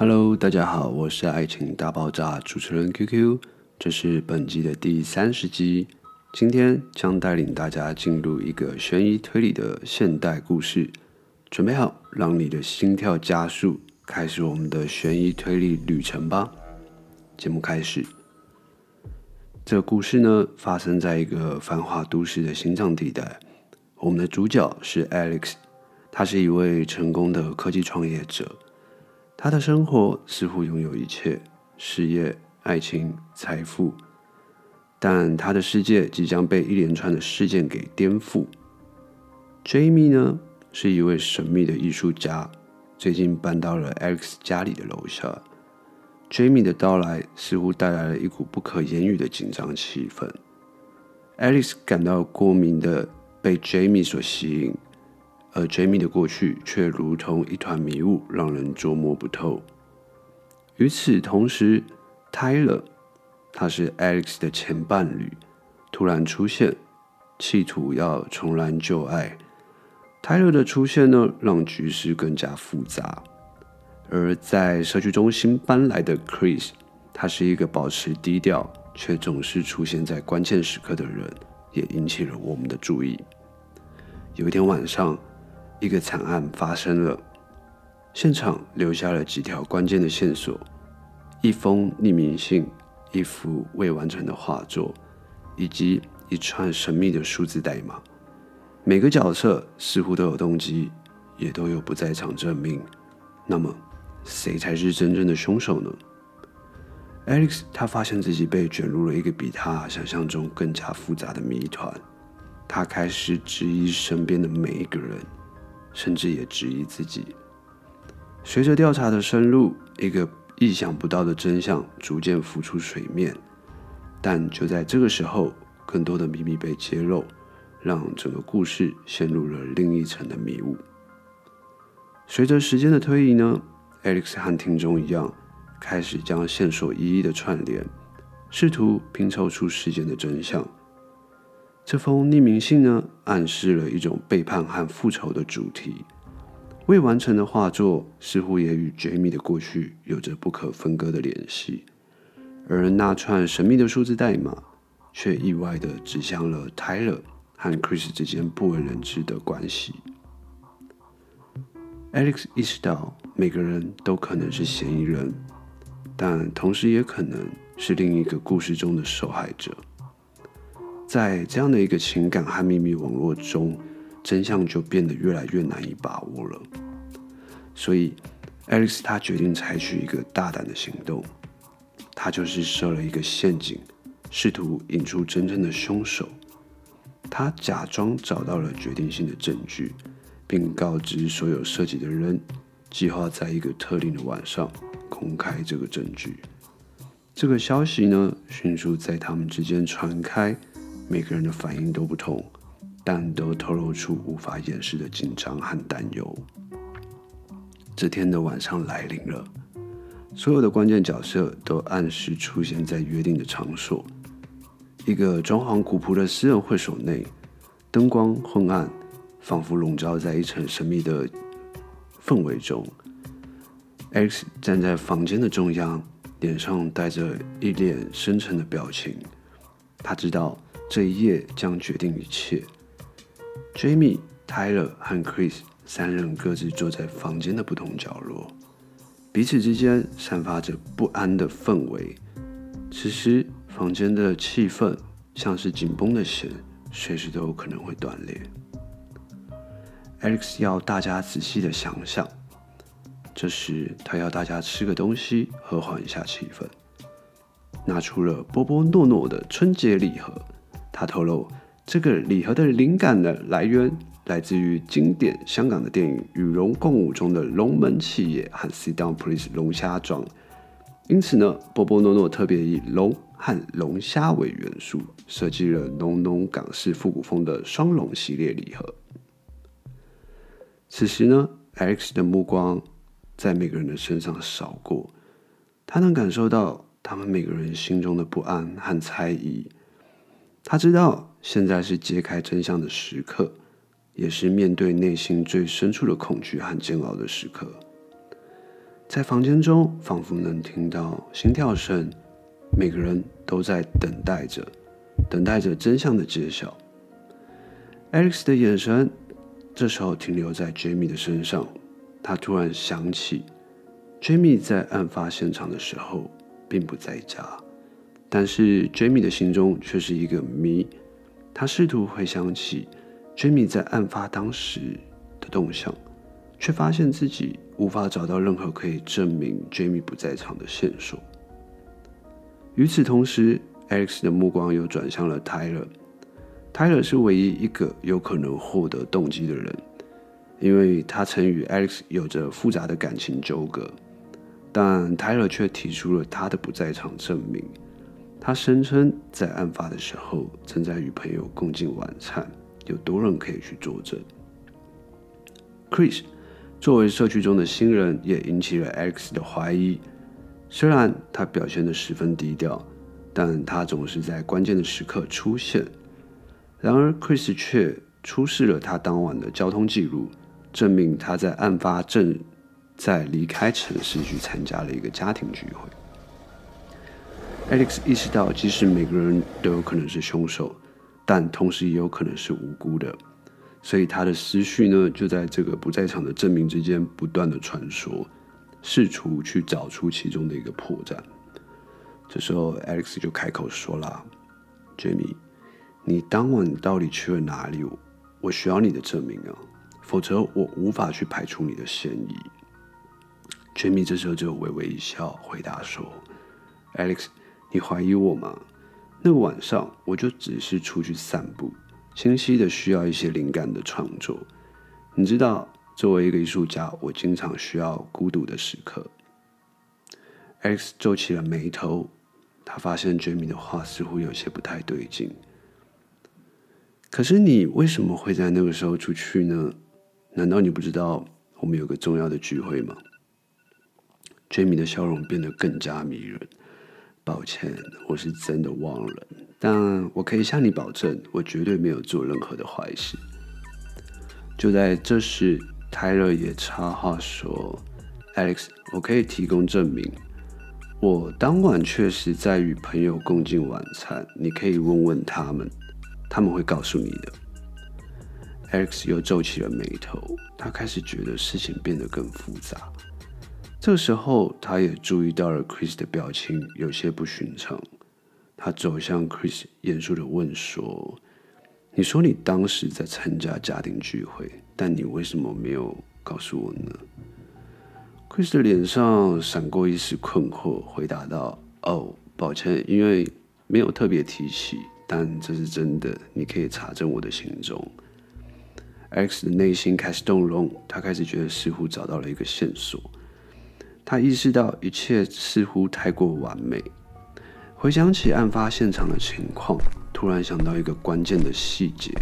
Hello，大家好，我是爱情大爆炸主持人 QQ，这是本季的第三十集。今天将带领大家进入一个悬疑推理的现代故事，准备好，让你的心跳加速，开始我们的悬疑推理旅程吧。节目开始。这故事呢，发生在一个繁华都市的心脏地带。我们的主角是 Alex，他是一位成功的科技创业者。他的生活似乎拥有一切：事业、爱情、财富。但他的世界即将被一连串的事件给颠覆。Jamie 呢，是一位神秘的艺术家，最近搬到了 Alex 家里的楼下。Jamie 的到来似乎带来了一股不可言喻的紧张气氛。Alex 感到过敏的被 Jamie 所吸引。而 Jamie 的过去却如同一团迷雾，让人捉摸不透。与此同时，Tyler，他是 Alex 的前伴侣，突然出现，企图要重燃旧爱。Tyler 的出现呢，让局势更加复杂。而在社区中心搬来的 Chris，他是一个保持低调却总是出现在关键时刻的人，也引起了我们的注意。有一天晚上。一个惨案发生了，现场留下了几条关键的线索：一封匿名信、一幅未完成的画作，以及一串神秘的数字代码。每个角色似乎都有动机，也都有不在场证明。那么，谁才是真正的凶手呢？Alex 他发现自己被卷入了一个比他想象中更加复杂的谜团，他开始质疑身边的每一个人。甚至也质疑自己。随着调查的深入，一个意想不到的真相逐渐浮出水面。但就在这个时候，更多的秘密被揭露，让整个故事陷入了另一层的迷雾。随着时间的推移呢，Alex 和听众一样，开始将线索一一的串联，试图拼凑出事件的真相。这封匿名信呢，暗示了一种背叛和复仇的主题。未完成的画作似乎也与 Jamie 的过去有着不可分割的联系，而那串神秘的数字代码却意外地指向了 Tyler 和 Chris 之间不为人知的关系。Alex 意识到每个人都可能是嫌疑人，但同时也可能是另一个故事中的受害者。在这样的一个情感和秘密网络中，真相就变得越来越难以把握了。所以，Alex 他决定采取一个大胆的行动，他就是设了一个陷阱，试图引出真正的凶手。他假装找到了决定性的证据，并告知所有涉及的人，计划在一个特定的晚上公开这个证据。这个消息呢，迅速在他们之间传开。每个人的反应都不同，但都透露出无法掩饰的紧张和担忧。这天的晚上来临了，所有的关键角色都按时出现在约定的场所。一个装潢古朴的私人会所内，灯光昏暗，仿佛笼罩在一层神秘的氛围中。X 站在房间的中央，脸上带着一脸深沉的表情。他知道。这一夜将决定一切。Jamie、Tyler 和 Chris 三人各自坐在房间的不同角落，彼此之间散发着不安的氛围。此时，房间的气氛像是紧绷的弦，随时都有可能会断裂。Alex 要大家仔细的想想。这时，他要大家吃个东西，和缓一下气氛。拿出了波波诺诺的春节礼盒。他透露，这个礼盒的灵感的来源来自于经典香港的电影《与龙共舞》中的龙门企业和 Sit Down Please 龙虾庄。因此呢，波波诺诺特别以龙和龙虾为元素，设计了浓浓港式复古风的双龙系列礼盒。此时呢，Alex 的目光在每个人的身上扫过，他能感受到他们每个人心中的不安和猜疑。他知道现在是揭开真相的时刻，也是面对内心最深处的恐惧和煎熬的时刻。在房间中仿佛能听到心跳声，每个人都在等待着，等待着真相的揭晓。Alex 的眼神这时候停留在 Jamie 的身上，他突然想起，Jamie 在案发现场的时候并不在家，但是 Jamie 的心中却是一个谜。他试图回想起 Jamie 在案发当时的动向，却发现自己无法找到任何可以证明 Jamie 不在场的线索。与此同时，Alex 的目光又转向了 Tyler。Tyler 是唯一一个有可能获得动机的人，因为他曾与 Alex 有着复杂的感情纠葛。但 Tyler 却提出了他的不在场证明。他声称在案发的时候正在与朋友共进晚餐，有多人可以去作证。Chris 作为社区中的新人，也引起了 X 的怀疑。虽然他表现得十分低调，但他总是在关键的时刻出现。然而，Chris 却出示了他当晚的交通记录，证明他在案发正在离开城市去参加了一个家庭聚会。Alex 意识到，即使每个人都有可能是凶手，但同时也有可能是无辜的，所以他的思绪呢，就在这个不在场的证明之间不断的穿梭。试图去找出其中的一个破绽。这时候，Alex 就开口说了：“Jamie，你当晚到底去了哪里？我需要你的证明啊，否则我无法去排除你的嫌疑。”Jamie 这时候就微微一笑，回答说：“Alex，你怀疑我吗？那个晚上我就只是出去散步，清晰的需要一些灵感的创作。你知道。”作为一个艺术家，我经常需要孤独的时刻。X 皱起了眉头，他发现 Jamie 的话似乎有些不太对劲。可是你为什么会在那个时候出去呢？难道你不知道我们有个重要的聚会吗？Jamie 的笑容变得更加迷人。抱歉，我是真的忘了，但我可以向你保证，我绝对没有做任何的坏事。就在这时。泰勒也插话说：“Alex，我可以提供证明，我当晚确实在与朋友共进晚餐。你可以问问他们，他们会告诉你的。”Alex 又皱起了眉头，他开始觉得事情变得更复杂。这时候，他也注意到了 Chris 的表情有些不寻常。他走向 Chris，严肃地问说：“你说你当时在参加家庭聚会？”但你为什么没有告诉我呢？Chris 的脸上闪过一丝困惑，回答道：“哦，抱歉，因为没有特别提起，但这是真的，你可以查证我的行踪。”X 的内心开始动容，他开始觉得似乎找到了一个线索。他意识到一切似乎太过完美，回想起案发现场的情况，突然想到一个关键的细节。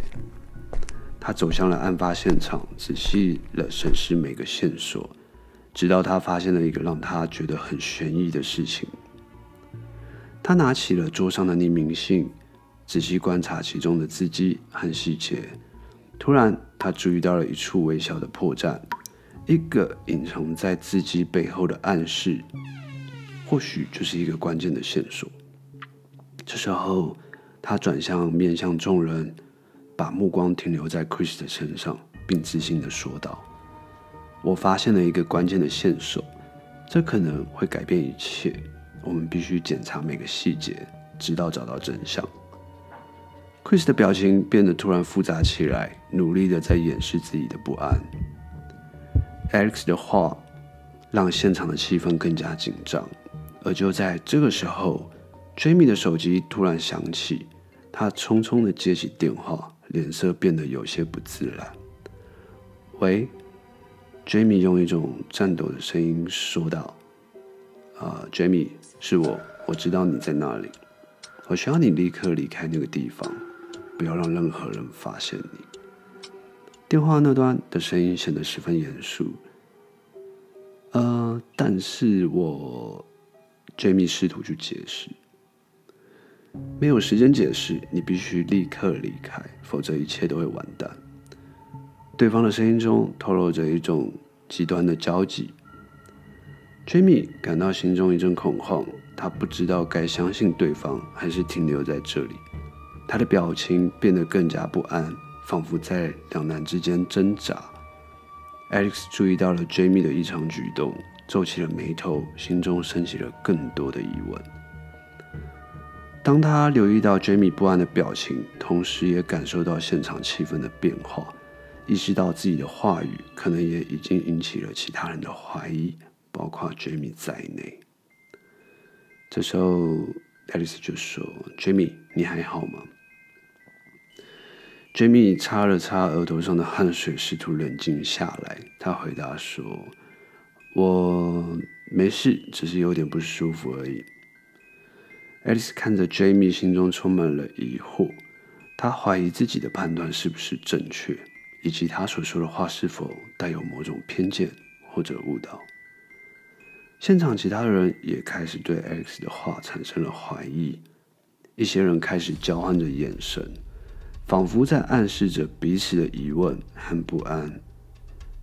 他走向了案发现场，仔细了审视每个线索，直到他发现了一个让他觉得很悬疑的事情。他拿起了桌上的匿名信，仔细观察其中的字迹和细节。突然，他注意到了一处微小的破绽，一个隐藏在字迹背后的暗示，或许就是一个关键的线索。这时候，他转向面向众人。把目光停留在 Chris 的身上，并自信地说道：“我发现了一个关键的线索，这可能会改变一切。我们必须检查每个细节，直到找到真相。” Chris 的表情变得突然复杂起来，努力地在掩饰自己的不安。Alex 的话让现场的气氛更加紧张，而就在这个时候，Jamie 的手机突然响起，他匆匆地接起电话。脸色变得有些不自然。喂，Jamie 用一种颤抖的声音说道：“啊，Jamie，是我，我知道你在那里。我需要你立刻离开那个地方，不要让任何人发现你。”电话那端的声音显得十分严肃。呃，但是我，Jamie 试图去解释。没有时间解释，你必须立刻离开，否则一切都会完蛋。对方的声音中透露着一种极端的焦急。Jamie 感到心中一阵恐慌，他不知道该相信对方还是停留在这里。他的表情变得更加不安，仿佛在两难之间挣扎。Alex 注意到了 Jamie 的异常举动，皱起了眉头，心中升起了更多的疑问。当他留意到 Jamie 不安的表情，同时也感受到现场气氛的变化，意识到自己的话语可能也已经引起了其他人的怀疑，包括 Jamie 在内。这时候，Alex 就说：“Jamie，你还好吗？”Jamie 擦了擦额头上的汗水，试图冷静下来。他回答说：“我没事，只是有点不舒服而已。” Alex 看着 Jamie，心中充满了疑惑。他怀疑自己的判断是不是正确，以及他所说的话是否带有某种偏见或者误导。现场其他人也开始对 Alex 的话产生了怀疑。一些人开始交换着眼神，仿佛在暗示着彼此的疑问和不安。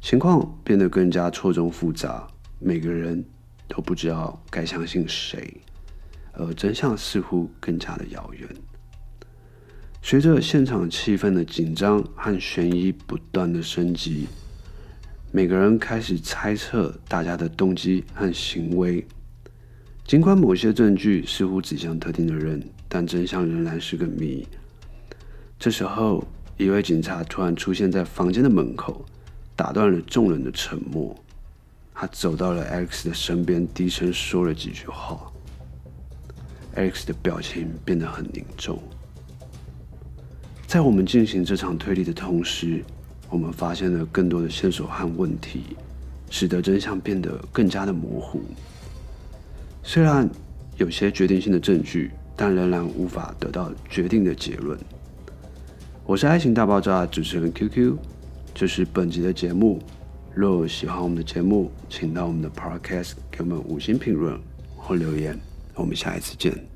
情况变得更加错综复杂，每个人都不知道该相信谁。而真相似乎更加的遥远。随着现场气氛的紧张和悬疑不断的升级，每个人开始猜测大家的动机和行为。尽管某些证据似乎指向特定的人，但真相仍然是个谜。这时候，一位警察突然出现在房间的门口，打断了众人的沉默。他走到了 Alex 的身边，低声说了几句话。Alex 的表情变得很凝重。在我们进行这场推理的同时，我们发现了更多的线索和问题，使得真相变得更加的模糊。虽然有些决定性的证据，但仍然无法得到决定的结论。我是爱情大爆炸主持人 QQ，这是本集的节目。若喜欢我们的节目，请到我们的 Podcast 给我们五星评论或留言。我们下一次见。